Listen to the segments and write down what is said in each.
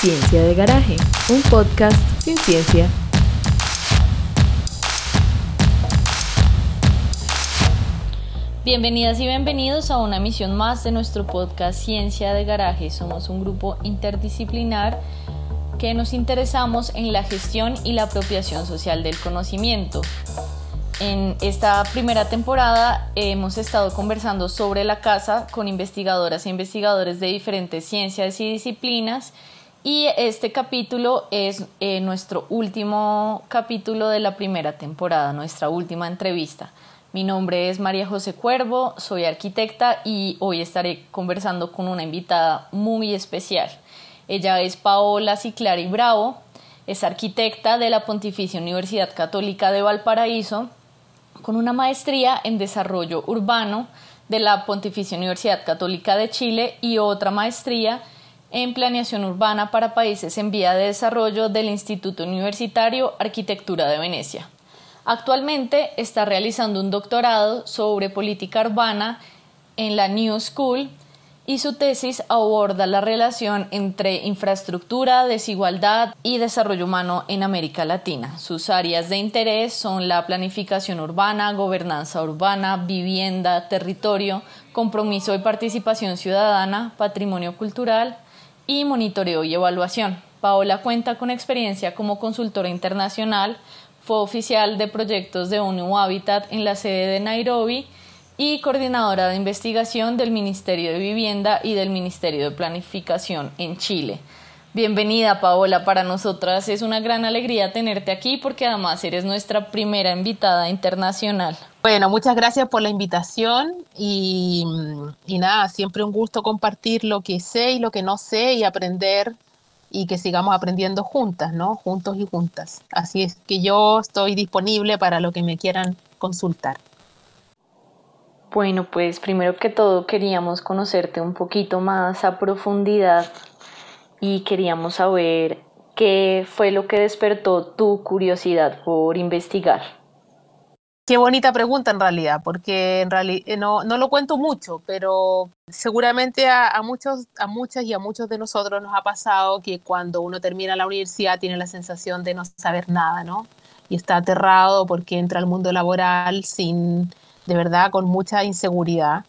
Ciencia de Garaje, un podcast sin ciencia. Bienvenidas y bienvenidos a una emisión más de nuestro podcast Ciencia de Garaje. Somos un grupo interdisciplinar que nos interesamos en la gestión y la apropiación social del conocimiento. En esta primera temporada hemos estado conversando sobre la casa con investigadoras e investigadores de diferentes ciencias y disciplinas y este capítulo es eh, nuestro último capítulo de la primera temporada, nuestra última entrevista. Mi nombre es María José Cuervo, soy arquitecta y hoy estaré conversando con una invitada muy especial. Ella es Paola Ciclari Bravo, es arquitecta de la Pontificia Universidad Católica de Valparaíso con una maestría en desarrollo urbano de la Pontificia Universidad Católica de Chile y otra maestría en planeación urbana para países en vía de desarrollo del Instituto Universitario Arquitectura de Venecia. Actualmente está realizando un doctorado sobre política urbana en la New School y su tesis aborda la relación entre infraestructura, desigualdad y desarrollo humano en América Latina. Sus áreas de interés son la planificación urbana, gobernanza urbana, vivienda, territorio, compromiso y participación ciudadana, patrimonio cultural y monitoreo y evaluación. Paola cuenta con experiencia como consultora internacional, fue oficial de proyectos de ONU Habitat en la sede de Nairobi y coordinadora de investigación del Ministerio de Vivienda y del Ministerio de Planificación en Chile. Bienvenida Paola, para nosotras es una gran alegría tenerte aquí porque además eres nuestra primera invitada internacional. Bueno, muchas gracias por la invitación y, y nada, siempre un gusto compartir lo que sé y lo que no sé y aprender y que sigamos aprendiendo juntas, ¿no? Juntos y juntas. Así es que yo estoy disponible para lo que me quieran consultar. Bueno, pues primero que todo queríamos conocerte un poquito más a profundidad y queríamos saber qué fue lo que despertó tu curiosidad por investigar. Qué bonita pregunta en realidad, porque en realidad eh, no, no, lo cuento mucho, pero seguramente a, muchos, a muchas y a muchos de nosotros nos ha pasado que cuando uno termina la universidad tiene la sensación de no saber nada, ¿no? Y está aterrado porque entra al mundo laboral sin, de verdad con mucha inseguridad.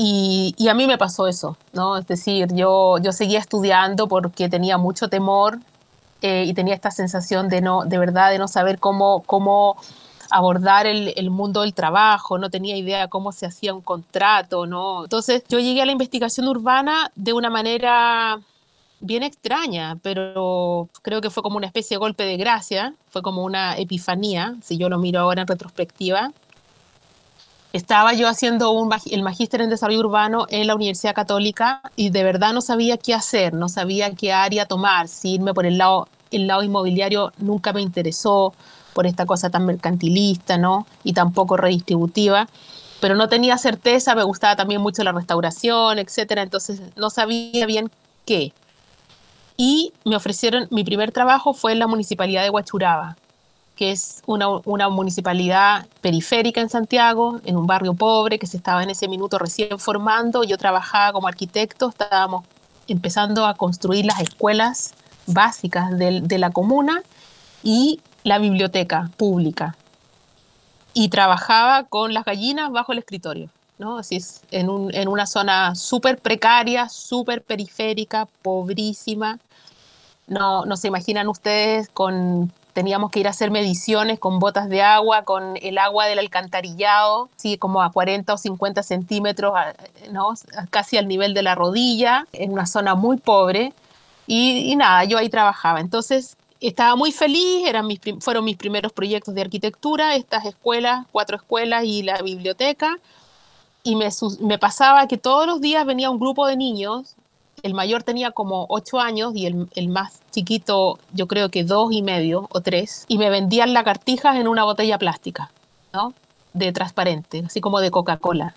Y, y, a mí me pasó eso, ¿no? Es decir, yo, yo seguía estudiando porque tenía mucho temor eh, y tenía esta sensación de, no, de verdad, de no saber cómo, cómo abordar el, el, mundo del trabajo, no tenía idea cómo se hacía un contrato, ¿no? Entonces yo llegué a la investigación urbana de una manera bien extraña, pero creo que fue como una especie de golpe de gracia, fue como una epifanía, si yo lo miro ahora en retrospectiva estaba yo haciendo un, el magíster en desarrollo urbano en la Universidad Católica y de verdad no sabía qué hacer, no sabía qué área tomar, si irme por el lado, el lado inmobiliario nunca me interesó por esta cosa tan mercantilista, ¿no? Y tampoco redistributiva, pero no tenía certeza, me gustaba también mucho la restauración, etcétera, entonces no sabía bien qué. Y me ofrecieron, mi primer trabajo fue en la municipalidad de Huachuraba, que es una, una, municipalidad periférica en Santiago, en un barrio pobre que se estaba en ese minuto recién formando. Yo trabajaba como arquitecto, estábamos empezando a construir las escuelas básicas de, la comuna y la biblioteca pública. Y trabajaba con las gallinas bajo el escritorio. ¿no? Así es, en, en una zona súper precaria, súper periférica, pobrísima. No, no se imaginan ustedes con teníamos que ir a hacer mediciones con botas de agua, con el agua del alcantarillado, sí, como a 40 o 50 centímetros, ¿no? casi al nivel de la rodilla, en una zona muy pobre. Y, y nada, yo ahí trabajaba. Entonces, estaba muy feliz, eran mis, fueron mis primeros proyectos de arquitectura, estas escuelas, cuatro escuelas y la biblioteca. Y me, me pasaba que todos los días venía un grupo de niños el mayor tenía como ocho años y el, el, más chiquito yo creo que dos y medio o tres, y me vendían lagartijas en una botella plástica, ¿no? De transparente, así como de Coca-Cola.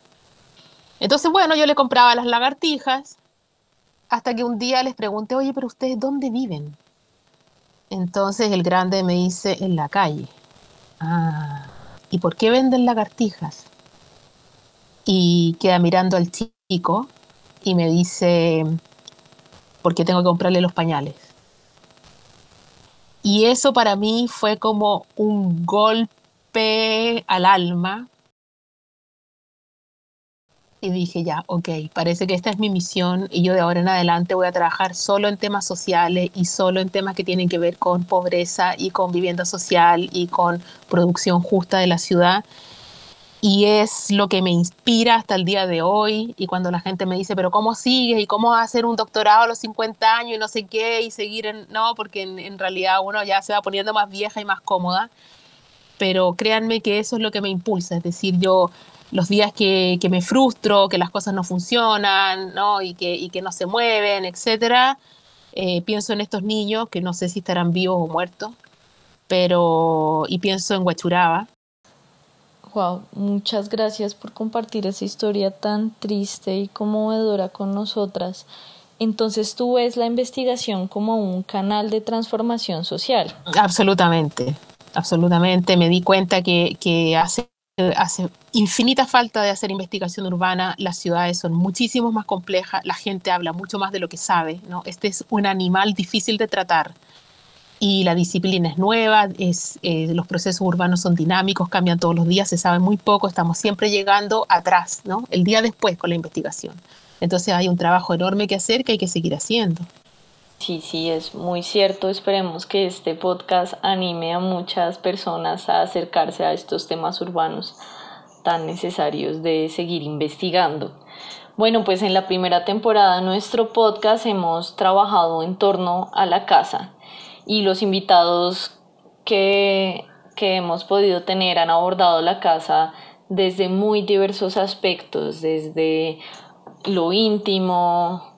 Entonces, bueno, yo le compraba las lagartijas hasta que un día les pregunté, oye, pero ustedes dónde viven? Entonces el grande me dice, en la calle. Ah, ¿y por qué venden lagartijas? Y queda mirando al chico y me dice, porque tengo que comprarle los pañales. Y eso para mí fue como un golpe al alma. Y dije, ya, ok, parece que esta es mi misión y yo de ahora en adelante voy a trabajar solo en temas sociales y solo en temas que tienen que ver con pobreza y con vivienda social y con producción justa de la ciudad y es lo que me inspira hasta el día de hoy. Y cuando la gente me dice, pero ¿cómo sigues? ¿Y cómo a hacer un doctorado a los 50 años y no sé qué? Y seguir en... No, porque en, realidad uno ya se va poniendo más vieja y más cómoda. Pero créanme que eso es lo que me impulsa. Es decir, yo los días que, que me frustro, que las cosas no funcionan, ¿no? Y, que, y que no se mueven, etcétera, eh, pienso en estos niños que no sé si estarán vivos o muertos, pero y pienso en Huachuraba, Wow, muchas gracias por compartir esa historia tan triste y conmovedora con nosotras. Entonces tú ves la investigación como un canal de transformación social. Absolutamente, absolutamente. Me di cuenta que, hace, hace infinita falta de hacer investigación urbana. Las ciudades son muchísimo más complejas, la gente habla mucho más de lo que sabe. ¿no? Este es un animal difícil de tratar y la disciplina es nueva, es, eh, los procesos urbanos son dinámicos, cambian todos los días, se sabe muy poco, estamos siempre llegando atrás, ¿no? El día después con la investigación. Entonces hay un trabajo enorme que hacer que hay que seguir haciendo. Sí, sí, es muy cierto. Esperemos que este podcast anime a muchas personas a acercarse a estos temas urbanos tan necesarios de seguir investigando. Bueno, pues en la primera temporada de nuestro podcast hemos trabajado en torno a la casa y los invitados que, que hemos podido tener han abordado la casa desde muy diversos aspectos, desde lo íntimo,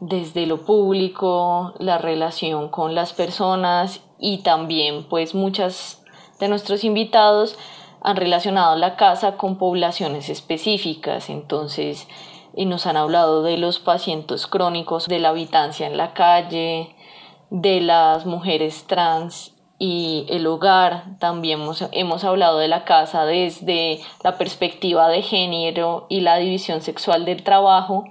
desde lo público, la relación con las personas y también pues muchas de nuestros invitados han relacionado la casa con poblaciones específicas, entonces y nos han hablado de los pacientes crónicos, de la habitancia en la calle, de las mujeres trans y el hogar. También hemos, hablado de la casa desde la perspectiva de género y la división sexual del trabajo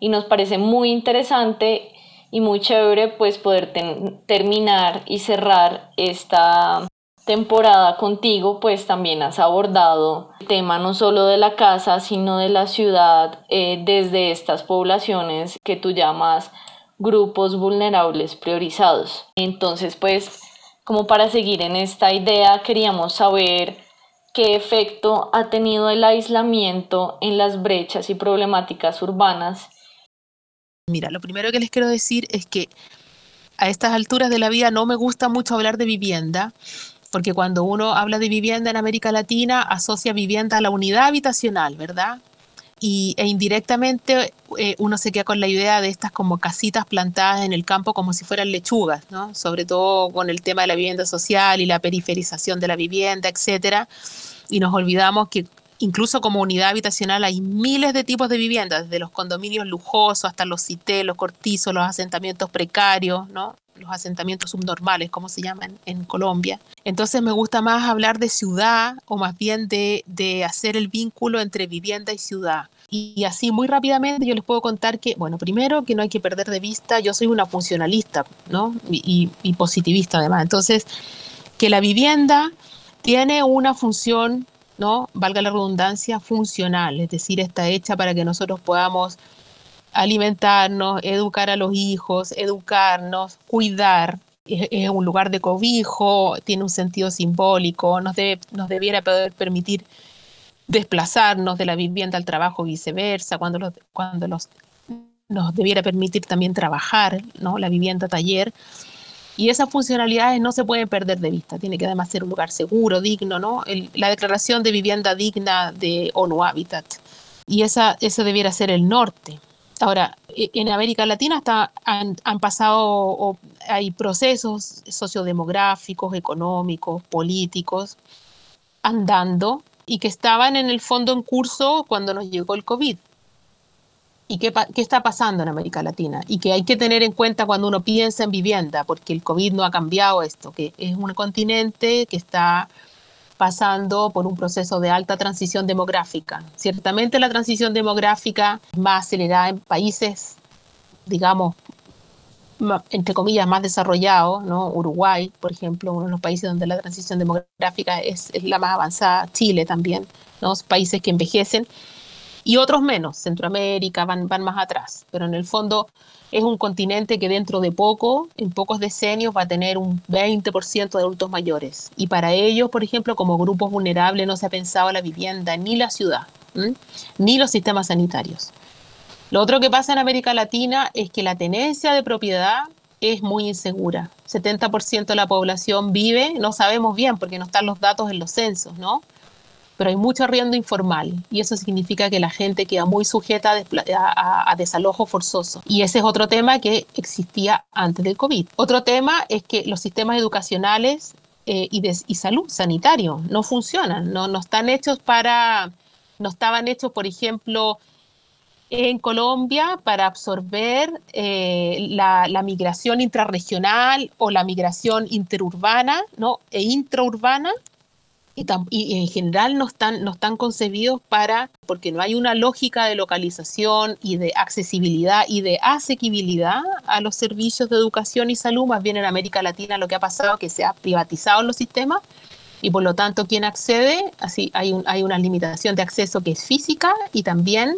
y nos parece muy interesante y muy chévere pues poder terminar y cerrar esta temporada contigo pues también has abordado el tema no solo de la casa sino de la ciudad eh, desde estas poblaciones que tú llamas grupos vulnerables priorizados. Entonces, pues, como para seguir en esta idea, queríamos saber qué efecto ha tenido el aislamiento en las brechas y problemáticas urbanas. Mira, lo primero que les quiero decir es que a estas alturas de la vida no me gusta mucho hablar de vivienda, porque cuando uno habla de vivienda en América Latina asocia vivienda a la unidad habitacional, ¿verdad? Y, e indirectamente eh, uno se queda con la idea de estas como casitas plantadas en el campo como si fueran lechugas, ¿no? sobre todo con el tema de la vivienda social y la periferización de la vivienda, etcétera, y nos olvidamos que incluso como unidad habitacional hay miles de tipos de viviendas, desde los condominios lujosos hasta los CITE, los cortizos, los asentamientos precarios, ¿no? los asentamientos subnormales, como se llaman en Colombia. Entonces me gusta más hablar de ciudad o más bien de, de hacer el vínculo entre vivienda y ciudad. Y así muy rápidamente yo les puedo contar que, bueno, primero que no hay que perder de vista, yo soy una funcionalista, ¿no? Y, positivista además. Entonces, que la vivienda tiene una función, ¿no? Valga la redundancia, funcional, es decir, está hecha para que nosotros podamos alimentarnos, educar a los hijos, educarnos, cuidar. Es, un lugar de cobijo, tiene un sentido simbólico, nos, nos debiera poder permitir desplazarnos de la vivienda al trabajo, viceversa, cuando, los, cuando los, nos debiera permitir también trabajar, ¿no? la vivienda taller. Y esas funcionalidades no se pueden perder de vista. Tiene que además ser un lugar seguro, digno, ¿no? la declaración de vivienda digna de ONU Habitat. Y esa, ese debiera ser el norte. Ahora, e, en América Latina está, han, pasado, hay procesos sociodemográficos, económicos, políticos, andando y que estaban en el fondo en curso cuando nos llegó el COVID. ¿Y qué, está pasando en América Latina? Y que hay que tener en cuenta cuando uno piensa en vivienda, porque el COVID no ha cambiado esto, que es un continente que está pasando por un proceso de alta transición demográfica. Ciertamente la transición demográfica es más acelerada en países, digamos, entre comillas, más desarrollados, ¿no? Uruguay, por ejemplo, uno de los países donde la transición demográfica es, es la más avanzada, Chile también, ¿no? países que envejecen, y otros menos, Centroamérica van, van más atrás, pero en el fondo es un continente que dentro de poco, en pocos decenios, va a tener un 20% de adultos mayores. Y para ellos, por ejemplo, como grupos vulnerables, no se ha pensado la vivienda ni la ciudad, ni los sistemas sanitarios. Lo otro que pasa en América Latina es que la tenencia de propiedad es muy insegura. 70% de la población vive, no sabemos bien porque no están los datos en los censos, ¿no? pero hay mucho arriendo informal y eso significa que la gente queda muy sujeta a, desalojo forzoso. Y ese es otro tema que existía antes del COVID. Otro tema es que los sistemas educacionales eh, y, salud sanitario no funcionan, no, no están hechos para, no estaban hechos, por ejemplo, en Colombia para absorber eh, la, la, migración intrarregional o la migración interurbana ¿no? e intraurbana y, en general no están, no están concebidos para, porque no hay una lógica de localización y de accesibilidad y de asequibilidad a los servicios de educación y salud, más bien en América Latina lo que ha pasado es que se ha privatizado los sistemas y por lo tanto quien accede, así hay, un, hay una limitación de acceso que es física y también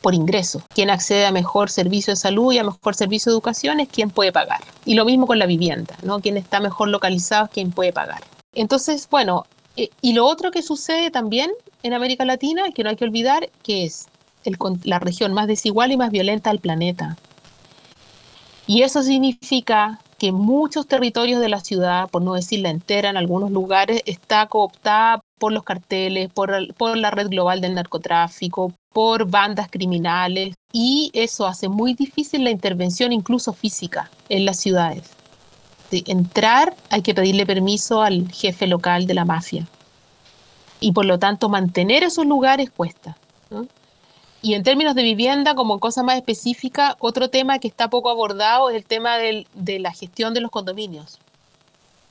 por ingreso. Quien accede a mejor servicio de salud y a mejor servicio de educación es quien puede pagar. Y lo mismo con la vivienda, ¿no? Quien está mejor localizado es quien puede pagar. Entonces, bueno, eh, y lo otro que sucede también en América Latina, que no hay que olvidar, que es la región más desigual y más violenta del planeta. Y eso significa que muchos territorios de la ciudad, por no decir la entera, en algunos lugares, está cooptada por los carteles, por la red global del narcotráfico, por bandas criminales, y eso hace muy difícil la intervención incluso física en las ciudades entrar hay que pedirle permiso al jefe local de la mafia. Y por lo tanto mantener esos lugares cuesta. Y en términos de vivienda, como cosa más específica, otro tema que está poco abordado es el tema de la gestión de los condominios.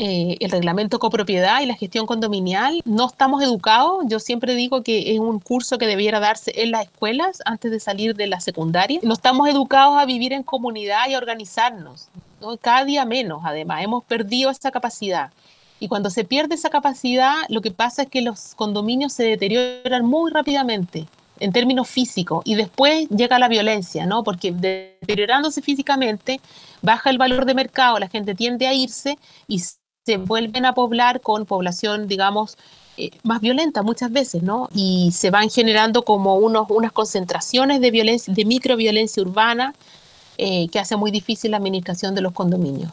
Eh, el reglamento copropiedad y la gestión condominial, no estamos educados. Yo siempre digo que es un curso que debiera darse en las escuelas antes de salir de la secundaria. No estamos educados a vivir en comunidad y a organizarnos. Cada día menos, además. Hemos perdido esa capacidad. Y cuando se pierde esa capacidad, lo que pasa es que los condominios se deterioran muy rápidamente en términos físicos y después llega la violencia, ¿no? Porque deteriorándose físicamente baja el valor de mercado, la gente tiende a irse y se vuelven a poblar con población, digamos, eh, más violenta muchas veces, ¿no? Y se van generando como unos, unas concentraciones de violencia, de microviolencia urbana, eh, que hace muy difícil la administración de los condominios.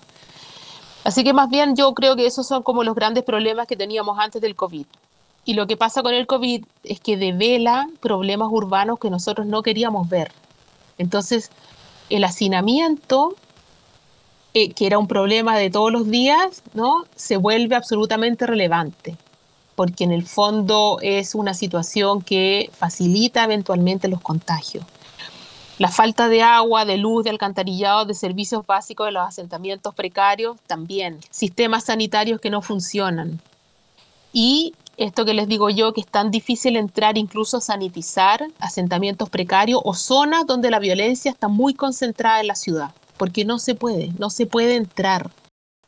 Así que más bien yo creo que esos son como los grandes problemas que teníamos antes del COVID. Y lo que pasa con el COVID es que devela problemas urbanos que nosotros no queríamos ver. Entonces, el hacinamiento que era un problema de todos los días, ¿no? se vuelve absolutamente relevante, porque en el fondo es una situación que facilita eventualmente los contagios. La falta de agua, de luz, de alcantarillado, de servicios básicos de los asentamientos precarios, también. Sistemas sanitarios que no funcionan. Y esto que les digo yo, que es tan difícil entrar incluso a sanitizar asentamientos precarios o zonas donde la violencia está muy concentrada en la ciudad porque no se puede, no se puede entrar.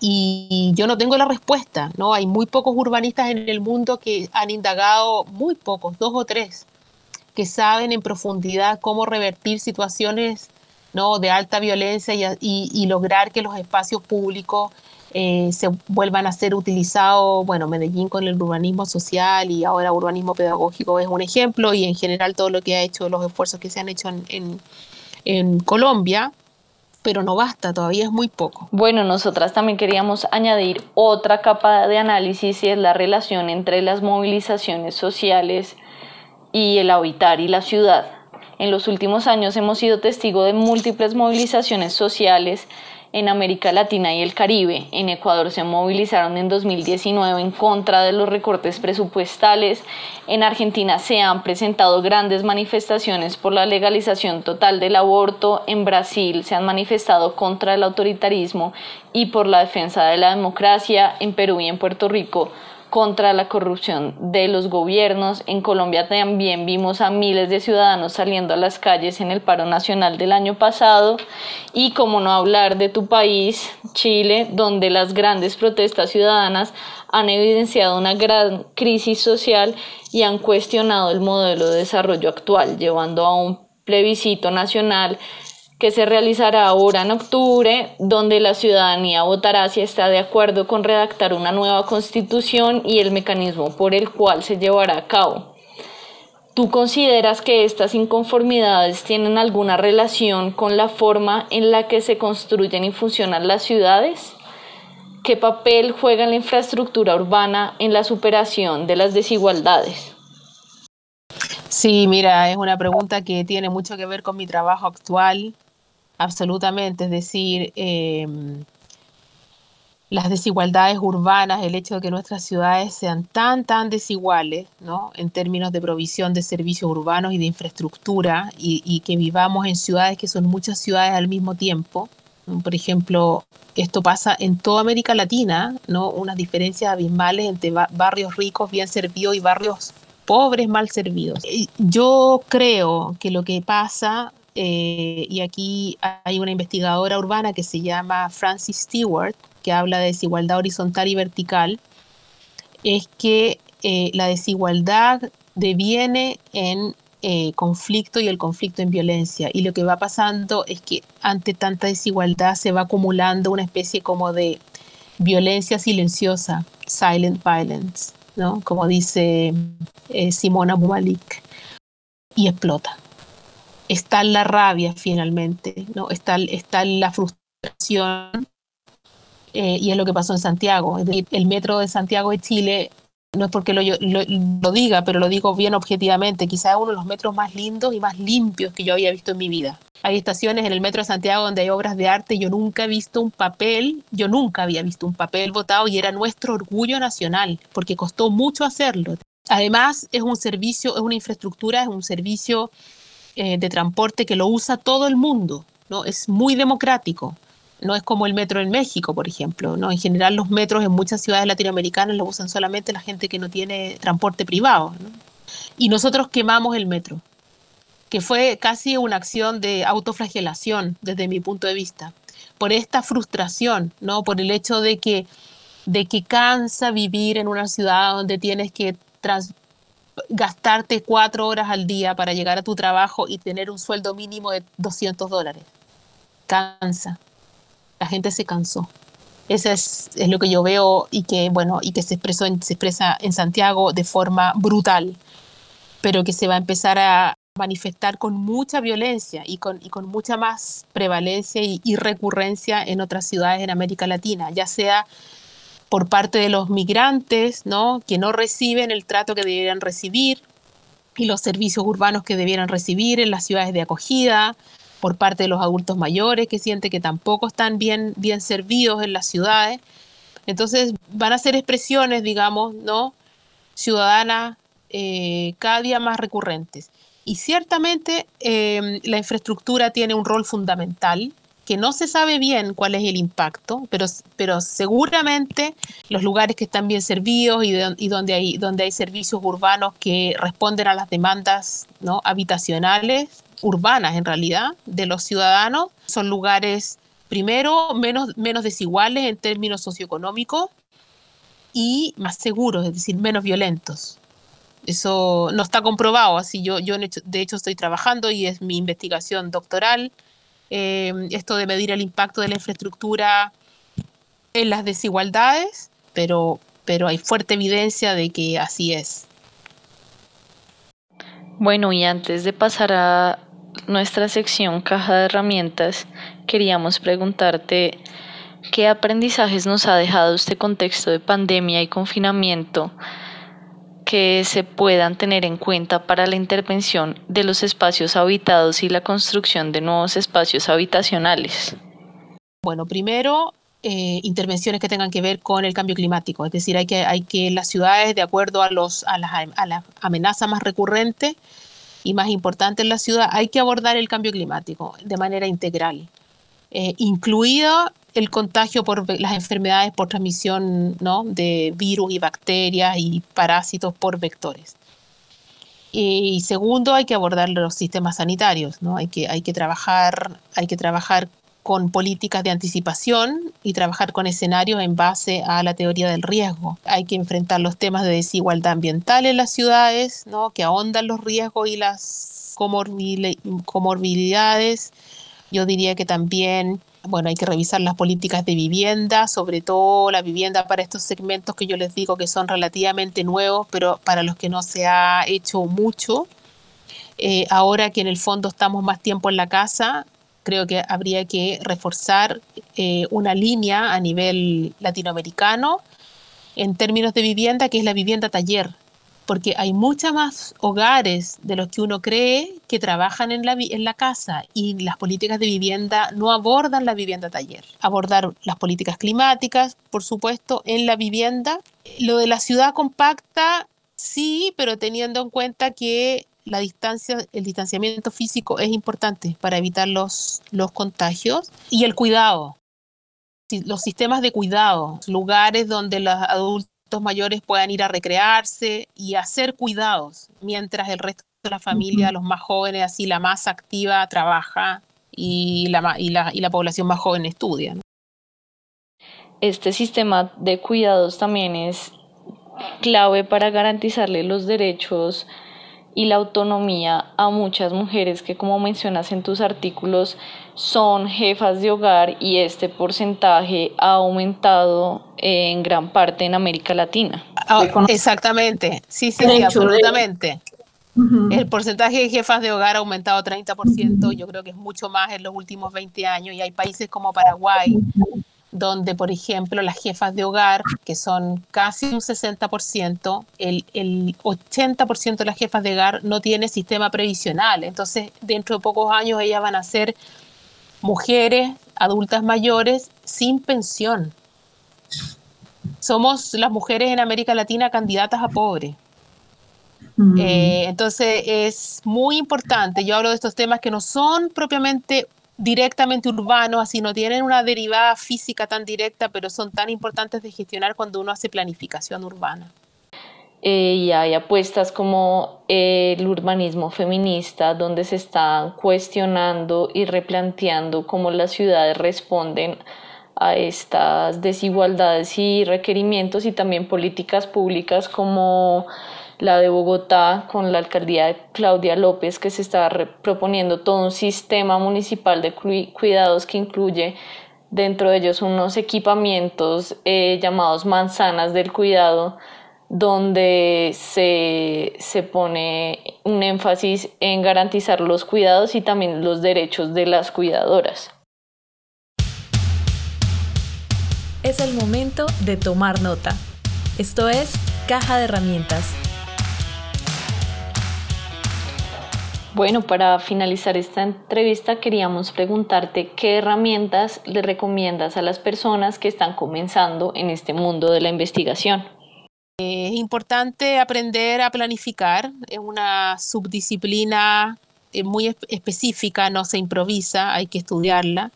Y yo no tengo la respuesta, ¿no? Hay muy pocos urbanistas en el mundo que han indagado, muy pocos, dos o tres, que saben en profundidad cómo revertir situaciones ¿no? de alta violencia y, lograr que los espacios públicos eh, se vuelvan a ser utilizados. Bueno, Medellín con el urbanismo social y ahora urbanismo pedagógico es un ejemplo y en general todo lo que ha hecho, los esfuerzos que se han hecho en, en Colombia pero no basta, todavía es muy poco. Bueno, nosotras también queríamos añadir otra capa de análisis y es la relación entre las movilizaciones sociales y el habitar y la ciudad. En los últimos años hemos sido testigo de múltiples movilizaciones sociales en América Latina y el Caribe. En Ecuador se movilizaron en 2019 en contra de los recortes presupuestales. En Argentina se han presentado grandes manifestaciones por la legalización total del aborto. En Brasil se han manifestado contra el autoritarismo y por la defensa de la democracia. En Perú y en Puerto Rico contra la corrupción de los gobiernos. En Colombia también vimos a miles de ciudadanos saliendo a las calles en el paro nacional del año pasado y como no hablar de tu país, Chile, donde las grandes protestas ciudadanas han evidenciado una gran crisis social y han cuestionado el modelo de desarrollo actual, llevando a un plebiscito nacional que se realizará ahora en octubre, donde la ciudadanía votará si está de acuerdo con redactar una nueva constitución y el mecanismo por el cual se llevará a cabo. ¿Tú consideras que estas inconformidades tienen alguna relación con la forma en la que se construyen y funcionan las ciudades? ¿Qué papel juega la infraestructura urbana en la superación de las desigualdades? Sí, mira, es una pregunta que tiene mucho que ver con mi trabajo actual absolutamente, es decir, em, las desigualdades urbanas, el hecho de que nuestras ciudades sean tan, tan desiguales, ¿no? En términos de provisión de servicios urbanos y de infraestructura, y, que vivamos en ciudades que son muchas ciudades al mismo tiempo. Por ejemplo, esto pasa en toda América Latina, ¿no? Unas diferencias abismales entre barrios ricos, bien servidos, y barrios pobres, mal servidos. Yo creo que lo que pasa eh, y aquí hay una investigadora urbana que se llama Francis Stewart, que habla de desigualdad horizontal y vertical, es que eh, la desigualdad deviene en eh, conflicto y el conflicto en violencia. Y lo que va pasando es que ante tanta desigualdad se va acumulando una especie como de violencia silenciosa, silent violence, ¿no? Como dice Simona Bumalik, y explota está la rabia finalmente, ¿no? está, está la frustración eh, y es lo que pasó en Santiago. El metro de Santiago de Chile, no es porque lo, lo, diga, pero lo digo bien objetivamente, quizás uno de los metros más lindos y más limpios que yo había visto en mi vida. Hay estaciones en el metro de Santiago donde hay obras de arte, yo nunca he visto un papel, yo nunca había visto un papel votado y era nuestro orgullo nacional, porque costó mucho hacerlo. Además, es un servicio, es una infraestructura, es un servicio eh, de transporte que lo usa todo el mundo, ¿no? Es muy democrático. No es como el metro en México, por ejemplo. ¿no? En general los metros en muchas ciudades latinoamericanas lo usan solamente la gente que no tiene transporte privado. Y nosotros quemamos el metro, que fue casi una acción de autoflagelación desde mi punto de vista, por esta frustración, ¿no? por el hecho de que, de que cansa vivir en una ciudad donde tienes que trans gastarte cuatro horas al día para llegar a tu trabajo y tener un sueldo mínimo de 200 dólares. Cansa. La gente se cansó. Eso es, es, lo que yo veo y que, bueno, y que se, expresó se expresa en Santiago de forma brutal, pero que se va a empezar a manifestar con mucha violencia y con, y con mucha más prevalencia y, y recurrencia en otras ciudades en América Latina, ya sea por parte de los migrantes, ¿no? que no reciben el trato que deberían recibir y los servicios urbanos que debieran recibir en las ciudades de acogida, por parte de los adultos mayores que sienten que tampoco están bien, bien servidos en las ciudades. Entonces van a ser expresiones, digamos, ¿no? ciudadanas eh, cada día más recurrentes. Y ciertamente eh, la infraestructura tiene un rol fundamental que no se sabe bien cuál es el impacto, pero, pero seguramente los lugares que están bien servidos y, donde, hay, donde hay servicios urbanos que responden a las demandas ¿no? habitacionales, urbanas en realidad, de los ciudadanos, son lugares, primero, menos, menos desiguales en términos socioeconómicos y más seguros, es decir, menos violentos. Eso no está comprobado, así yo, yo de hecho estoy trabajando y es mi investigación doctoral eh, esto de medir el impacto de la infraestructura en las desigualdades, pero, pero hay fuerte evidencia de que así es. Bueno, y antes de pasar a nuestra sección caja de herramientas, queríamos preguntarte qué aprendizajes nos ha dejado este contexto de pandemia y confinamiento que se puedan tener en cuenta para la intervención de los espacios habitados y la construcción de nuevos espacios habitacionales? Bueno, primero, eh, intervenciones que tengan que ver con el cambio climático, es decir, hay que, hay que las ciudades, de acuerdo a, los, a, las, a la amenaza más recurrente y más importante en la ciudad, hay que abordar el cambio climático de manera integral, eh, incluida el contagio por las enfermedades por transmisión ¿no? de virus y bacterias y parásitos por vectores. Y segundo, hay que abordar los sistemas sanitarios, ¿no? Hay que, hay que, trabajar, hay que trabajar con políticas de anticipación y trabajar con escenarios en base a la teoría del riesgo. Hay que enfrentar los temas de desigualdad ambiental en las ciudades, ¿no? que ahondan los riesgos y las comorbilidades. Yo diría que también bueno, hay que revisar las políticas de vivienda, sobre todo la vivienda para estos segmentos que yo les digo que son relativamente nuevos, pero para los que no se ha hecho mucho. Eh, ahora que en el fondo estamos más tiempo en la casa, creo que habría que reforzar eh, una línea a nivel latinoamericano en términos de vivienda, que es la vivienda taller, porque hay muchos más hogares de los que uno cree que trabajan en la, casa y las políticas de vivienda no abordan la vivienda taller. Abordar las políticas climáticas, por supuesto, en la vivienda. Lo de la ciudad compacta, sí, pero teniendo en cuenta que la distancia, el distanciamiento físico es importante para evitar los, los contagios y el cuidado. Los sistemas de cuidado, lugares donde los adultos mayores puedan ir a recrearse y hacer cuidados, mientras el resto de la familia, los más jóvenes, así la más activa, trabaja y la, y la, y la población más joven estudia. Este sistema de cuidados también es clave para garantizarle los derechos y la autonomía a muchas mujeres que, como mencionas en tus artículos, son jefas de hogar y este porcentaje ha aumentado en gran parte en América Latina. Ah, exactamente, sí, sí, absolutamente. El porcentaje de jefas de hogar ha aumentado 30%, yo creo que es mucho más en los últimos 20 años y hay países como Paraguay donde, por ejemplo, las jefas de hogar, que son casi un 60%, el, el 80% de las jefas de hogar no tiene sistema previsional. Entonces, dentro de pocos años ellas van a ser mujeres adultas mayores sin pensión. Somos las mujeres en América Latina candidatas a pobre. Mm. Eh, entonces es muy importante, yo hablo de estos temas que no son propiamente directamente urbanos, así no tienen una derivada física tan directa, pero son tan importantes de gestionar cuando uno hace planificación urbana. Eh, y hay apuestas como el urbanismo feminista, donde se están cuestionando y replanteando cómo las ciudades responden a estas desigualdades y requerimientos y también políticas públicas como la de Bogotá con la alcaldía de Claudia López, que se está proponiendo todo un sistema municipal de cuidados que incluye dentro de ellos unos equipamientos eh, llamados manzanas del cuidado, donde se, se pone un énfasis en garantizar los cuidados y también los derechos de las cuidadoras. Es el momento de tomar nota. Esto es Caja de Herramientas Bueno, para finalizar esta entrevista queríamos preguntarte qué herramientas le recomiendas a las personas que están comenzando en este mundo de la investigación. Es importante aprender a planificar, es una subdisciplina eh, muy específica, no se improvisa, hay que estudiarla.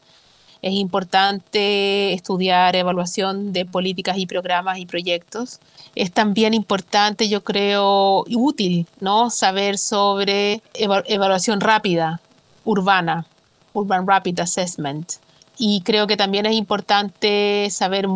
Es importante estudiar evaluación de políticas y programas y proyectos. Es también importante, yo creo, y útil, ¿no? Saber sobre evaluación rápida, urbana, Urban Rapid Assessment. Y creo que también es importante saber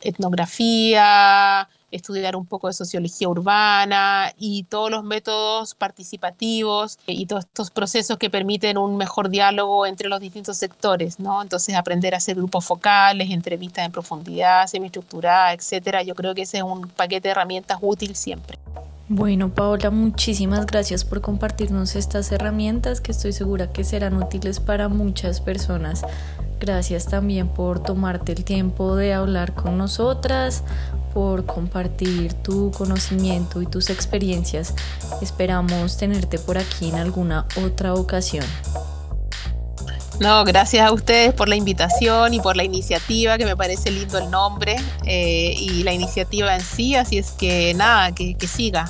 etnografía, estudiar un poco de sociología urbana y todos los métodos participativos y todos estos procesos que permiten un mejor diálogo entre los distintos sectores, ¿no? Entonces aprender a hacer grupos focales, entrevistas en profundidad, semiestructurada, etcétera. Yo creo que ese es un paquete de herramientas útil siempre. Bueno, Paola, muchísimas gracias por compartirnos estas herramientas que estoy segura que serán útiles para muchas personas. Gracias también por tomarte el tiempo de hablar con nosotras, por compartir tu conocimiento y tus experiencias. Esperamos tenerte por aquí en alguna otra ocasión. No, gracias a ustedes por la invitación y por la iniciativa, que me parece lindo el nombre eh, y la iniciativa en sí, así es que nada, que, siga,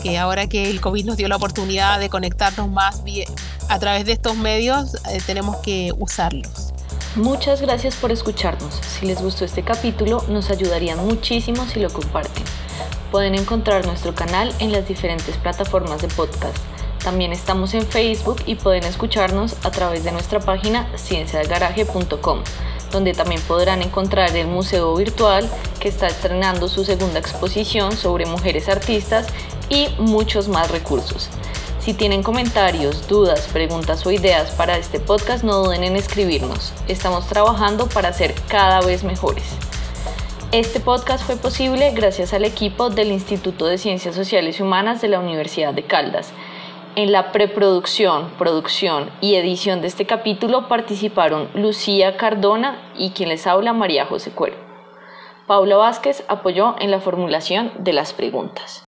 que ahora que el COVID nos dio la oportunidad de conectarnos más bien a través de estos medios, eh, tenemos que usarlos. Muchas gracias por escucharnos. Si les gustó este capítulo, nos ayudarían muchísimo si lo comparten. Pueden encontrar nuestro canal en las diferentes plataformas de podcast. También estamos en Facebook y pueden escucharnos a través de nuestra página cienciadelgaraje.com, donde también podrán encontrar el museo virtual que está estrenando su segunda exposición sobre mujeres artistas y muchos más recursos. Si tienen comentarios, dudas, preguntas o ideas para este podcast, no duden en escribirnos. Estamos trabajando para ser cada vez mejores. Este podcast fue posible gracias al equipo del Instituto de Ciencias Sociales y Humanas de la Universidad de Caldas. En la preproducción, producción y edición de este capítulo participaron Lucía Cardona y quien les habla María José Cuero. Paula Vázquez apoyó en la formulación de las preguntas.